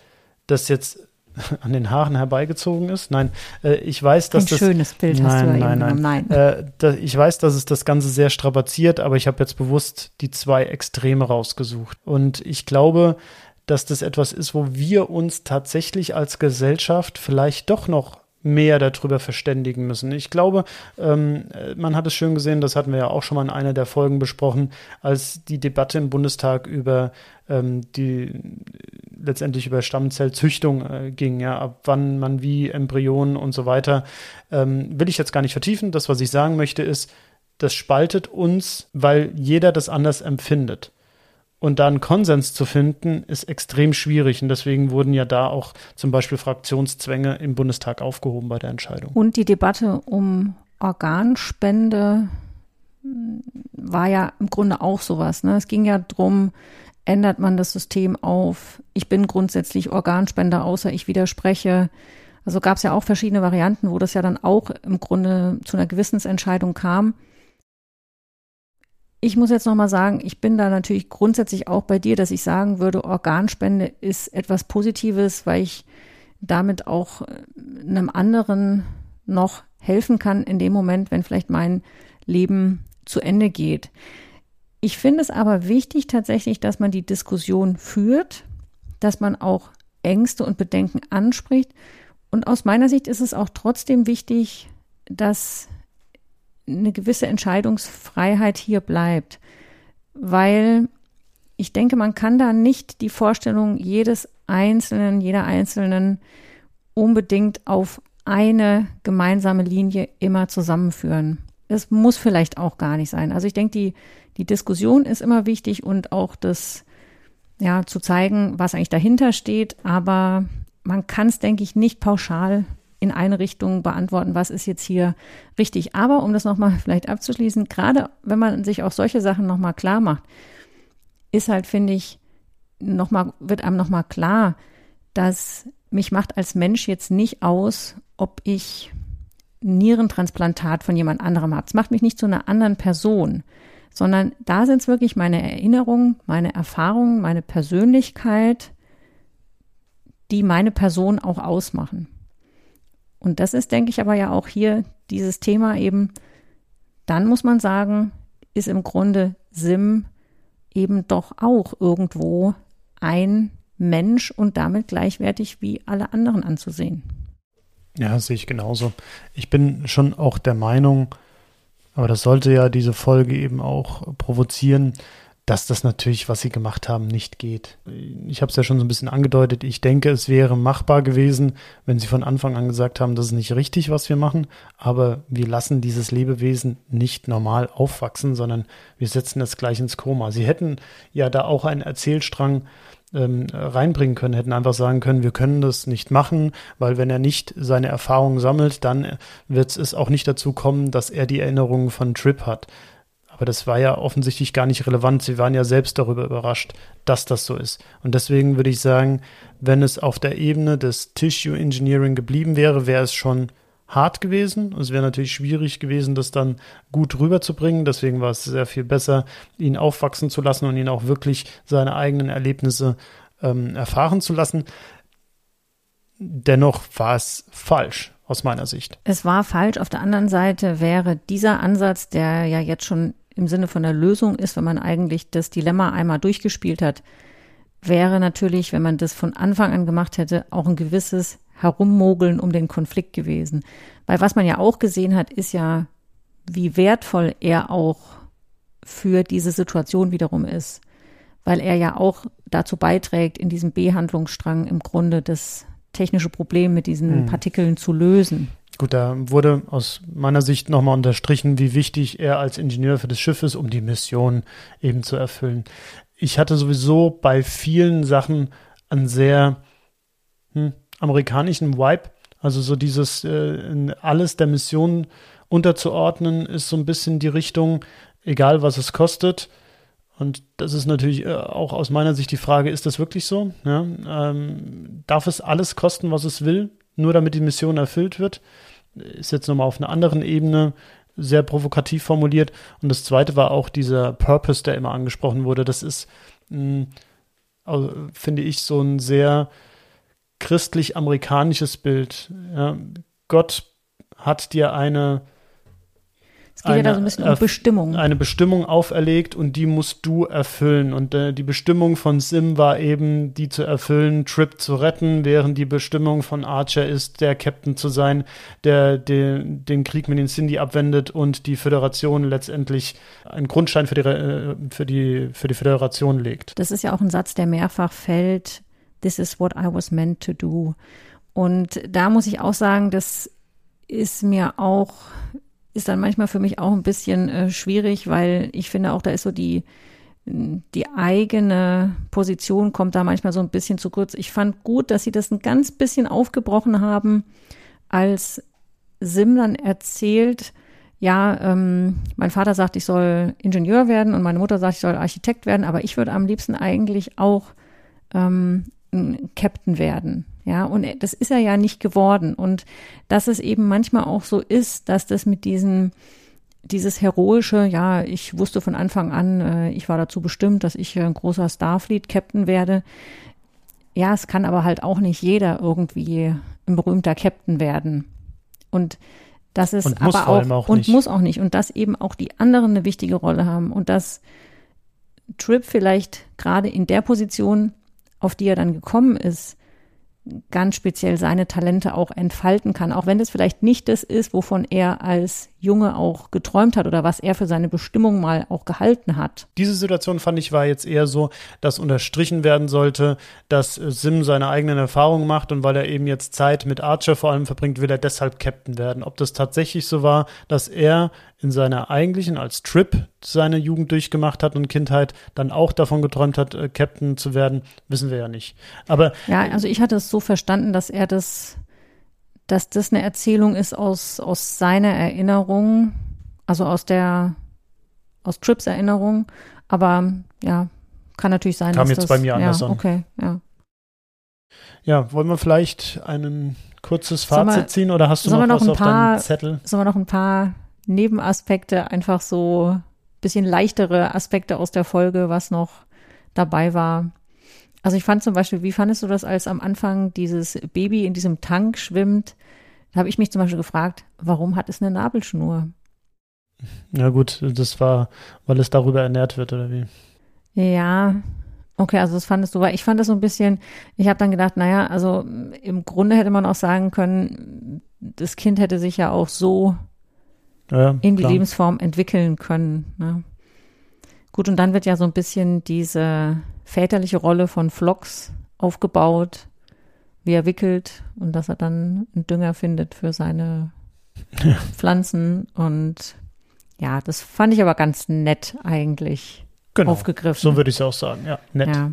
das jetzt an den Haaren herbeigezogen ist. Nein, äh, ich weiß, dass Ein das. schönes Bild nein, hast du da nein, nein. Nein. Äh, da, ich weiß, dass es das Ganze sehr strapaziert, aber ich habe jetzt bewusst die zwei Extreme rausgesucht. Und ich glaube, dass das etwas ist, wo wir uns tatsächlich als Gesellschaft vielleicht doch noch mehr darüber verständigen müssen. Ich glaube, ähm, man hat es schön gesehen, das hatten wir ja auch schon mal in einer der Folgen besprochen, als die Debatte im Bundestag über ähm, die letztendlich über Stammzellzüchtung äh, ging, ja, ab wann man wie Embryonen und so weiter, ähm, will ich jetzt gar nicht vertiefen. Das, was ich sagen möchte, ist, das spaltet uns, weil jeder das anders empfindet. Und da einen Konsens zu finden, ist extrem schwierig. Und deswegen wurden ja da auch zum Beispiel Fraktionszwänge im Bundestag aufgehoben bei der Entscheidung. Und die Debatte um Organspende war ja im Grunde auch sowas. Ne? Es ging ja darum, ändert man das System auf. Ich bin grundsätzlich Organspender, außer ich widerspreche. Also gab es ja auch verschiedene Varianten, wo das ja dann auch im Grunde zu einer Gewissensentscheidung kam. Ich muss jetzt nochmal sagen, ich bin da natürlich grundsätzlich auch bei dir, dass ich sagen würde, Organspende ist etwas Positives, weil ich damit auch einem anderen noch helfen kann in dem Moment, wenn vielleicht mein Leben zu Ende geht. Ich finde es aber wichtig tatsächlich, dass man die Diskussion führt, dass man auch Ängste und Bedenken anspricht. Und aus meiner Sicht ist es auch trotzdem wichtig, dass eine gewisse Entscheidungsfreiheit hier bleibt, weil ich denke, man kann da nicht die Vorstellung jedes Einzelnen, jeder Einzelnen unbedingt auf eine gemeinsame Linie immer zusammenführen. Es muss vielleicht auch gar nicht sein. Also ich denke, die, die Diskussion ist immer wichtig und auch das, ja, zu zeigen, was eigentlich dahinter steht. Aber man kann es, denke ich, nicht pauschal in eine Richtung beantworten, was ist jetzt hier richtig. Aber um das nochmal vielleicht abzuschließen, gerade wenn man sich auch solche Sachen nochmal klar macht, ist halt, finde ich, nochmal, wird einem nochmal klar, dass mich macht als Mensch jetzt nicht aus, ob ich Nierentransplantat von jemand anderem habe. Es macht mich nicht zu einer anderen Person, sondern da sind es wirklich meine Erinnerungen, meine Erfahrungen, meine Persönlichkeit, die meine Person auch ausmachen. Und das ist, denke ich, aber ja auch hier dieses Thema eben, dann muss man sagen, ist im Grunde Sim eben doch auch irgendwo ein Mensch und damit gleichwertig wie alle anderen anzusehen. Ja, sehe ich genauso. Ich bin schon auch der Meinung, aber das sollte ja diese Folge eben auch provozieren, dass das natürlich, was sie gemacht haben, nicht geht. Ich habe es ja schon so ein bisschen angedeutet. Ich denke, es wäre machbar gewesen, wenn sie von Anfang an gesagt haben, das ist nicht richtig, was wir machen, aber wir lassen dieses Lebewesen nicht normal aufwachsen, sondern wir setzen es gleich ins Koma. Sie hätten ja da auch einen Erzählstrang ähm, reinbringen können, hätten einfach sagen können, wir können das nicht machen, weil wenn er nicht seine Erfahrungen sammelt, dann wird es auch nicht dazu kommen, dass er die Erinnerungen von Trip hat. Aber das war ja offensichtlich gar nicht relevant. Sie waren ja selbst darüber überrascht, dass das so ist. Und deswegen würde ich sagen, wenn es auf der Ebene des Tissue Engineering geblieben wäre, wäre es schon hart gewesen. Es wäre natürlich schwierig gewesen, das dann gut rüberzubringen. Deswegen war es sehr viel besser, ihn aufwachsen zu lassen und ihn auch wirklich seine eigenen Erlebnisse ähm, erfahren zu lassen. Dennoch war es falsch aus meiner Sicht. Es war falsch. Auf der anderen Seite wäre dieser Ansatz, der ja jetzt schon im Sinne von der Lösung ist, wenn man eigentlich das Dilemma einmal durchgespielt hat, wäre natürlich, wenn man das von Anfang an gemacht hätte, auch ein gewisses Herummogeln um den Konflikt gewesen. Weil was man ja auch gesehen hat, ist ja, wie wertvoll er auch für diese Situation wiederum ist. Weil er ja auch dazu beiträgt, in diesem B-Handlungsstrang im Grunde das technische Problem mit diesen mhm. Partikeln zu lösen. Gut, da wurde aus meiner Sicht nochmal unterstrichen, wie wichtig er als Ingenieur für das Schiff ist, um die Mission eben zu erfüllen. Ich hatte sowieso bei vielen Sachen ein sehr hm, amerikanischen Vibe. Also so dieses äh, alles der Mission unterzuordnen, ist so ein bisschen die Richtung, egal was es kostet. Und das ist natürlich äh, auch aus meiner Sicht die Frage, ist das wirklich so? Ja, ähm, darf es alles kosten, was es will, nur damit die Mission erfüllt wird? Ist jetzt nochmal auf einer anderen Ebene sehr provokativ formuliert. Und das zweite war auch dieser Purpose, der immer angesprochen wurde. Das ist, mh, also, finde ich, so ein sehr christlich-amerikanisches Bild. Ja, Gott hat dir eine es geht eine, ja da so ein bisschen um Bestimmung. Eine Bestimmung auferlegt und die musst du erfüllen. Und äh, die Bestimmung von Sim war eben, die zu erfüllen, Trip zu retten, während die Bestimmung von Archer ist, der Captain zu sein, der den, den Krieg mit den Cindy abwendet und die Föderation letztendlich einen Grundstein für die, äh, für, die, für die Föderation legt. Das ist ja auch ein Satz, der mehrfach fällt. This is what I was meant to do. Und da muss ich auch sagen, das ist mir auch ist dann manchmal für mich auch ein bisschen äh, schwierig, weil ich finde auch, da ist so die, die eigene Position kommt da manchmal so ein bisschen zu kurz. Ich fand gut, dass sie das ein ganz bisschen aufgebrochen haben, als Sim dann erzählt, ja, ähm, mein Vater sagt, ich soll Ingenieur werden und meine Mutter sagt, ich soll Architekt werden, aber ich würde am liebsten eigentlich auch ähm, ein Captain werden. Ja, und das ist er ja nicht geworden. Und dass es eben manchmal auch so ist, dass das mit diesen, dieses heroische, ja, ich wusste von Anfang an, äh, ich war dazu bestimmt, dass ich ein großer Starfleet-Captain werde. Ja, es kann aber halt auch nicht jeder irgendwie ein berühmter Captain werden. Und das ist und aber auch, auch und muss auch nicht. Und dass eben auch die anderen eine wichtige Rolle haben und dass Trip vielleicht gerade in der Position, auf die er dann gekommen ist, ganz speziell seine Talente auch entfalten kann, auch wenn das vielleicht nicht das ist, wovon er als Junge auch geträumt hat oder was er für seine Bestimmung mal auch gehalten hat. Diese Situation fand ich war jetzt eher so, dass unterstrichen werden sollte, dass Sim seine eigenen Erfahrungen macht und weil er eben jetzt Zeit mit Archer vor allem verbringt, will er deshalb Captain werden. Ob das tatsächlich so war, dass er in seiner eigentlichen als Trip seine Jugend durchgemacht hat und Kindheit dann auch davon geträumt hat, äh, Captain zu werden, wissen wir ja nicht. Aber ja, also ich hatte es so verstanden, dass er das, dass das eine Erzählung ist aus aus seiner Erinnerung, also aus der aus Trips Erinnerung. Aber ja, kann natürlich sein, Kam dass jetzt das, bei mir anders ja, an. Okay, ja. Ja, wollen wir vielleicht ein kurzes Fazit wir, ziehen oder hast du noch, noch was auf paar, deinem Zettel? Sollen wir noch ein paar Nebenaspekte, einfach so bisschen leichtere Aspekte aus der Folge, was noch dabei war. Also ich fand zum Beispiel, wie fandest du das, als am Anfang dieses Baby in diesem Tank schwimmt? Da habe ich mich zum Beispiel gefragt, warum hat es eine Nabelschnur? Na gut, das war, weil es darüber ernährt wird, oder wie? Ja, okay, also das fandest du, weil ich fand das so ein bisschen, ich habe dann gedacht, naja, also im Grunde hätte man auch sagen können, das Kind hätte sich ja auch so ja, in die klar. Lebensform entwickeln können. Ne? Gut, und dann wird ja so ein bisschen diese väterliche Rolle von Flox aufgebaut, wie er wickelt und dass er dann einen Dünger findet für seine Pflanzen. Und ja, das fand ich aber ganz nett eigentlich genau, aufgegriffen. So würde ich es auch sagen, ja, nett. Ja.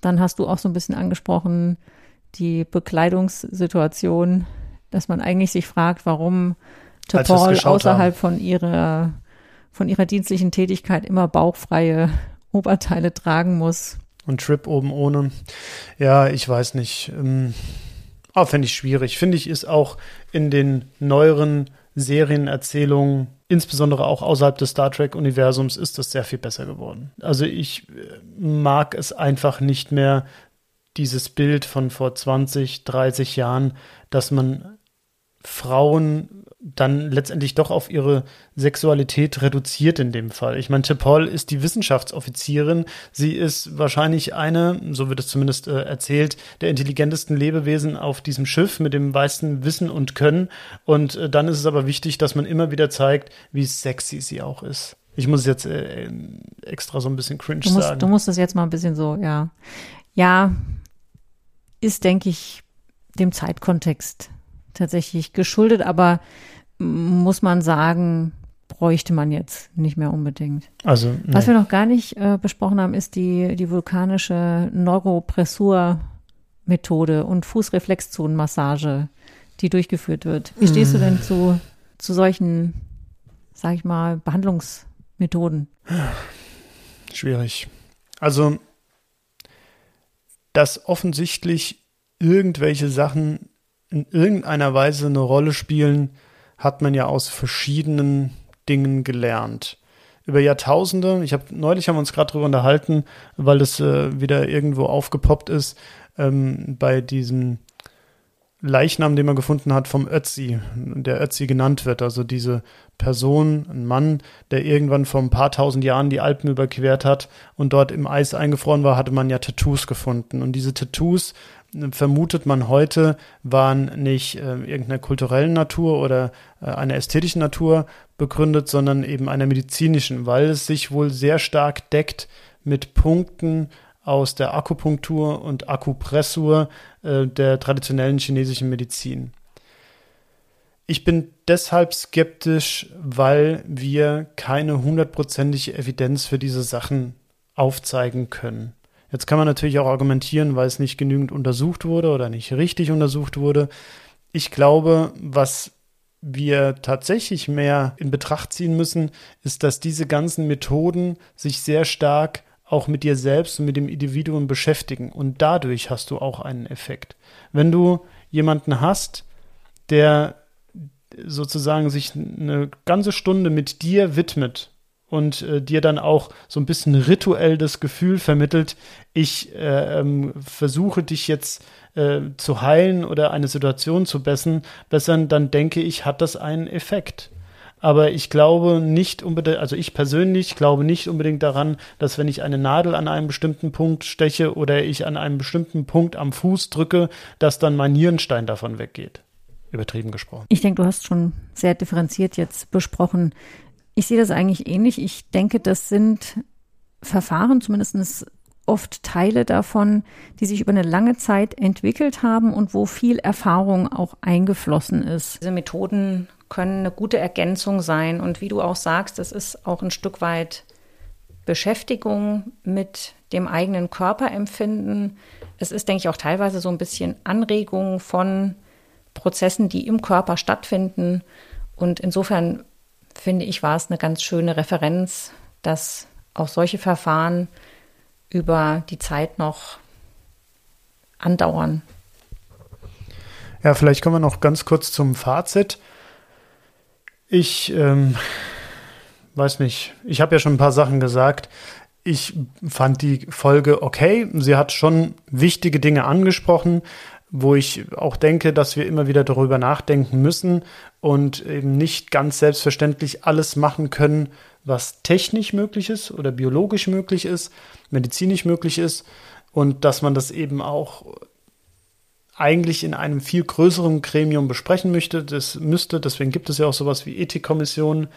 Dann hast du auch so ein bisschen angesprochen, die Bekleidungssituation, dass man eigentlich sich fragt, warum Paul außerhalb haben. von ihrer, von ihrer dienstlichen Tätigkeit immer bauchfreie Oberteile tragen muss. Und Trip oben ohne. Ja, ich weiß nicht. Ähm, aber fände ich schwierig. Finde ich, ist auch in den neueren Serienerzählungen, insbesondere auch außerhalb des Star Trek-Universums, ist das sehr viel besser geworden. Also ich äh, mag es einfach nicht mehr, dieses Bild von vor 20, 30 Jahren, dass man Frauen dann letztendlich doch auf ihre Sexualität reduziert in dem Fall. Ich meine, T'Pol ist die Wissenschaftsoffizierin. Sie ist wahrscheinlich eine, so wird es zumindest äh, erzählt, der intelligentesten Lebewesen auf diesem Schiff mit dem meisten Wissen und Können. Und äh, dann ist es aber wichtig, dass man immer wieder zeigt, wie sexy sie auch ist. Ich muss jetzt äh, extra so ein bisschen cringe du musst, sagen. Du musst das jetzt mal ein bisschen so, ja. Ja, ist, denke ich, dem Zeitkontext tatsächlich geschuldet, aber muss man sagen, bräuchte man jetzt nicht mehr unbedingt. Also, nee. Was wir noch gar nicht äh, besprochen haben, ist die, die vulkanische Neuropressur Methode und Fußreflexzonenmassage, die durchgeführt wird. Wie stehst du denn zu, zu solchen, sag ich mal, Behandlungsmethoden? Schwierig. Also, dass offensichtlich irgendwelche Sachen in irgendeiner Weise eine Rolle spielen, hat man ja aus verschiedenen Dingen gelernt. Über Jahrtausende, ich habe neulich haben wir uns gerade darüber unterhalten, weil das äh, wieder irgendwo aufgepoppt ist, ähm, bei diesem Leichnam, den man gefunden hat vom Ötzi, der Ötzi genannt wird, also diese Person, ein Mann, der irgendwann vor ein paar tausend Jahren die Alpen überquert hat und dort im Eis eingefroren war, hatte man ja Tattoos gefunden. Und diese Tattoos, vermutet man heute, waren nicht äh, irgendeiner kulturellen Natur oder äh, einer ästhetischen Natur begründet, sondern eben einer medizinischen, weil es sich wohl sehr stark deckt mit Punkten aus der Akupunktur und Akupressur äh, der traditionellen chinesischen Medizin. Ich bin deshalb skeptisch, weil wir keine hundertprozentige Evidenz für diese Sachen aufzeigen können. Jetzt kann man natürlich auch argumentieren, weil es nicht genügend untersucht wurde oder nicht richtig untersucht wurde. Ich glaube, was wir tatsächlich mehr in Betracht ziehen müssen, ist, dass diese ganzen Methoden sich sehr stark auch mit dir selbst und mit dem Individuum beschäftigen. Und dadurch hast du auch einen Effekt. Wenn du jemanden hast, der sozusagen sich eine ganze Stunde mit dir widmet und äh, dir dann auch so ein bisschen rituell das Gefühl vermittelt, ich äh, ähm, versuche dich jetzt äh, zu heilen oder eine Situation zu bessern, bessern, dann denke ich, hat das einen Effekt. Aber ich glaube nicht unbedingt, also ich persönlich glaube nicht unbedingt daran, dass wenn ich eine Nadel an einem bestimmten Punkt steche oder ich an einem bestimmten Punkt am Fuß drücke, dass dann mein Nierenstein davon weggeht. Übertrieben gesprochen. Ich denke, du hast schon sehr differenziert jetzt besprochen. Ich sehe das eigentlich ähnlich. Ich denke, das sind Verfahren, zumindest oft Teile davon, die sich über eine lange Zeit entwickelt haben und wo viel Erfahrung auch eingeflossen ist. Diese Methoden können eine gute Ergänzung sein. Und wie du auch sagst, das ist auch ein Stück weit Beschäftigung mit dem eigenen Körperempfinden. Es ist, denke ich, auch teilweise so ein bisschen Anregung von Prozessen, die im Körper stattfinden. Und insofern finde ich, war es eine ganz schöne Referenz, dass auch solche Verfahren über die Zeit noch andauern. Ja, vielleicht kommen wir noch ganz kurz zum Fazit. Ich ähm, weiß nicht, ich habe ja schon ein paar Sachen gesagt. Ich fand die Folge okay. Sie hat schon wichtige Dinge angesprochen, wo ich auch denke, dass wir immer wieder darüber nachdenken müssen und eben nicht ganz selbstverständlich alles machen können, was technisch möglich ist oder biologisch möglich ist, medizinisch möglich ist und dass man das eben auch eigentlich in einem viel größeren Gremium besprechen möchte, das müsste, deswegen gibt es ja auch sowas wie Ethikkommissionen.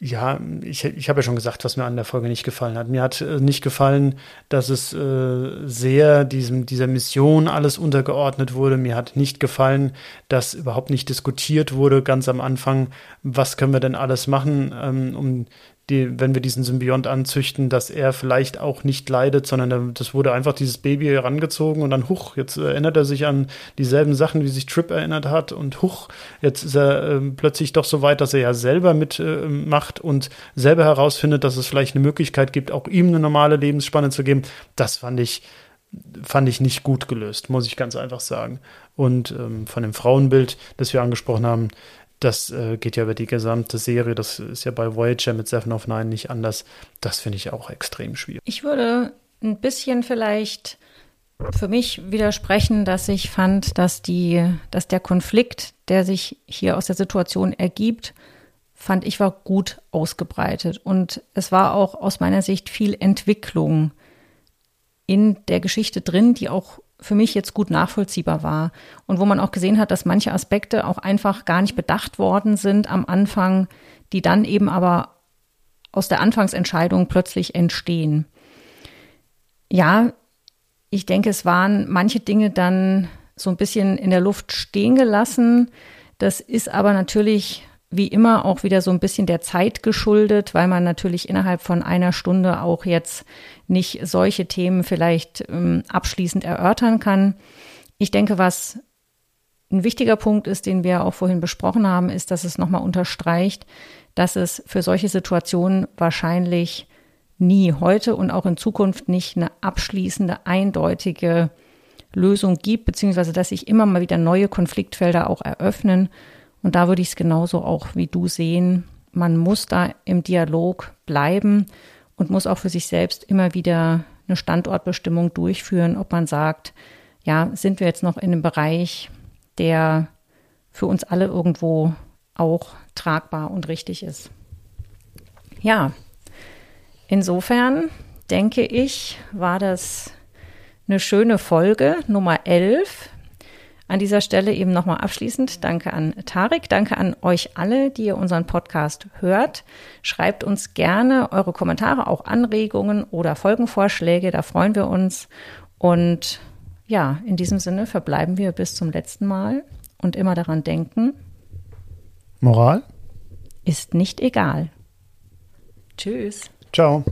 Ja, ich, ich habe ja schon gesagt, was mir an der Folge nicht gefallen hat. Mir hat äh, nicht gefallen, dass es äh, sehr diesem, dieser Mission alles untergeordnet wurde. Mir hat nicht gefallen, dass überhaupt nicht diskutiert wurde ganz am Anfang, was können wir denn alles machen, ähm, um die, wenn wir diesen Symbiont anzüchten, dass er vielleicht auch nicht leidet, sondern das wurde einfach dieses Baby herangezogen und dann huch, jetzt erinnert er sich an dieselben Sachen, wie sich Trip erinnert hat und huch, jetzt ist er äh, plötzlich doch so weit, dass er ja selber mitmacht äh, und selber herausfindet, dass es vielleicht eine Möglichkeit gibt, auch ihm eine normale Lebensspanne zu geben. Das fand ich fand ich nicht gut gelöst, muss ich ganz einfach sagen. Und ähm, von dem Frauenbild, das wir angesprochen haben, das äh, geht ja über die gesamte Serie. Das ist ja bei Voyager mit Seven of Nine nicht anders. Das finde ich auch extrem schwierig. Ich würde ein bisschen vielleicht für mich widersprechen, dass ich fand, dass die, dass der Konflikt, der sich hier aus der Situation ergibt, fand ich war gut ausgebreitet. Und es war auch aus meiner Sicht viel Entwicklung in der Geschichte drin, die auch für mich jetzt gut nachvollziehbar war und wo man auch gesehen hat, dass manche Aspekte auch einfach gar nicht bedacht worden sind am Anfang, die dann eben aber aus der Anfangsentscheidung plötzlich entstehen. Ja, ich denke, es waren manche Dinge dann so ein bisschen in der Luft stehen gelassen. Das ist aber natürlich wie immer auch wieder so ein bisschen der Zeit geschuldet, weil man natürlich innerhalb von einer Stunde auch jetzt nicht solche Themen vielleicht ähm, abschließend erörtern kann. Ich denke, was ein wichtiger Punkt ist, den wir auch vorhin besprochen haben, ist, dass es nochmal unterstreicht, dass es für solche Situationen wahrscheinlich nie heute und auch in Zukunft nicht eine abschließende, eindeutige Lösung gibt, beziehungsweise dass sich immer mal wieder neue Konfliktfelder auch eröffnen. Und da würde ich es genauso auch wie du sehen. Man muss da im Dialog bleiben und muss auch für sich selbst immer wieder eine Standortbestimmung durchführen, ob man sagt, ja, sind wir jetzt noch in einem Bereich, der für uns alle irgendwo auch tragbar und richtig ist. Ja, insofern denke ich, war das eine schöne Folge Nummer 11. An dieser Stelle eben nochmal abschließend Danke an Tarek, danke an euch alle, die ihr unseren Podcast hört. Schreibt uns gerne eure Kommentare, auch Anregungen oder Folgenvorschläge, da freuen wir uns. Und ja, in diesem Sinne verbleiben wir bis zum letzten Mal und immer daran denken. Moral? Ist nicht egal. Tschüss. Ciao.